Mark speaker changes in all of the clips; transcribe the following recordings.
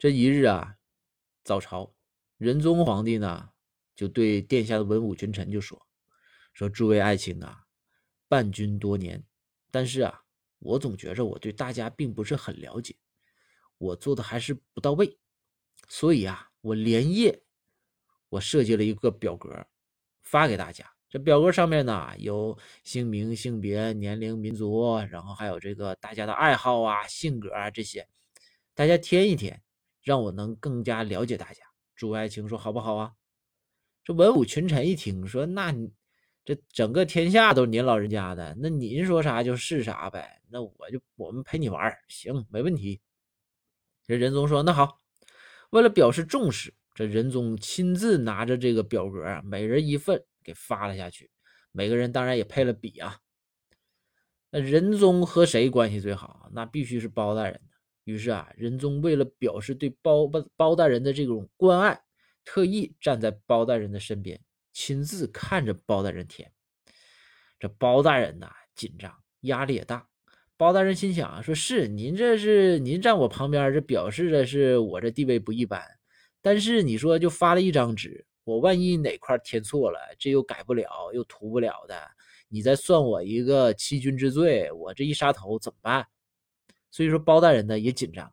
Speaker 1: 这一日啊，早朝，仁宗皇帝呢就对殿下的文武群臣就说：“说诸位爱卿啊，伴君多年，但是啊，我总觉着我对大家并不是很了解，我做的还是不到位，所以啊，我连夜我设计了一个表格，发给大家。这表格上面呢有姓名、性别、年龄、民族，然后还有这个大家的爱好啊、性格啊这些，大家填一填。”让我能更加了解大家。诸位爱卿说好不好啊？这文武群臣一听说，那你这整个天下都是您老人家的，那您说啥就是啥呗。那我就我们陪你玩行，没问题。这仁宗说那好，为了表示重视，这仁宗亲自拿着这个表格，每人一份给发了下去。每个人当然也配了笔啊。那仁宗和谁关系最好？那必须是包大人。于是啊，仁宗为了表示对包包大人的这种关爱，特意站在包大人的身边，亲自看着包大人填。这包大人呐，紧张，压力也大。包大人心想啊，说是您这是您站我旁边，这表示的是我这地位不一般。但是你说就发了一张纸，我万一哪块填错了，这又改不了，又涂不了的，你再算我一个欺君之罪，我这一杀头怎么办？所以说包大人呢也紧张，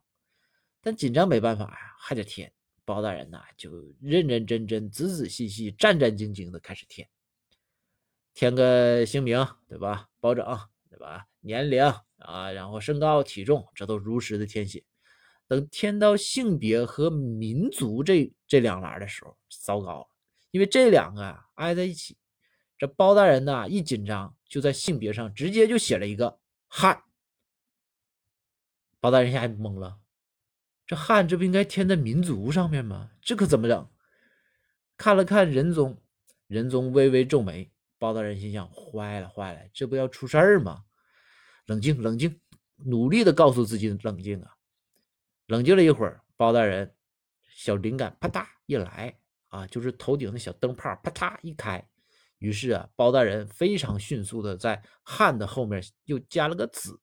Speaker 1: 但紧张没办法呀，还得填。包大人呢就认认真真、仔仔细细、战战兢兢的开始填，填个姓名对吧？包拯对吧？年龄啊，然后身高体重，这都如实的填写。等填到性别和民族这这两栏的时候，糟糕了，因为这两个挨在一起。这包大人呢一紧张，就在性别上直接就写了一个汉。包大人一下懵了，这汉这不应该添在民族上面吗？这可怎么整？看了看仁宗，仁宗微微皱眉。包大人心想：坏了坏了，这不要出事儿吗？冷静冷静，努力的告诉自己冷静啊。冷静了一会儿，包大人小灵感啪嗒一来啊，就是头顶的小灯泡啪嗒一开，于是啊，包大人非常迅速的在汉的后面又加了个子。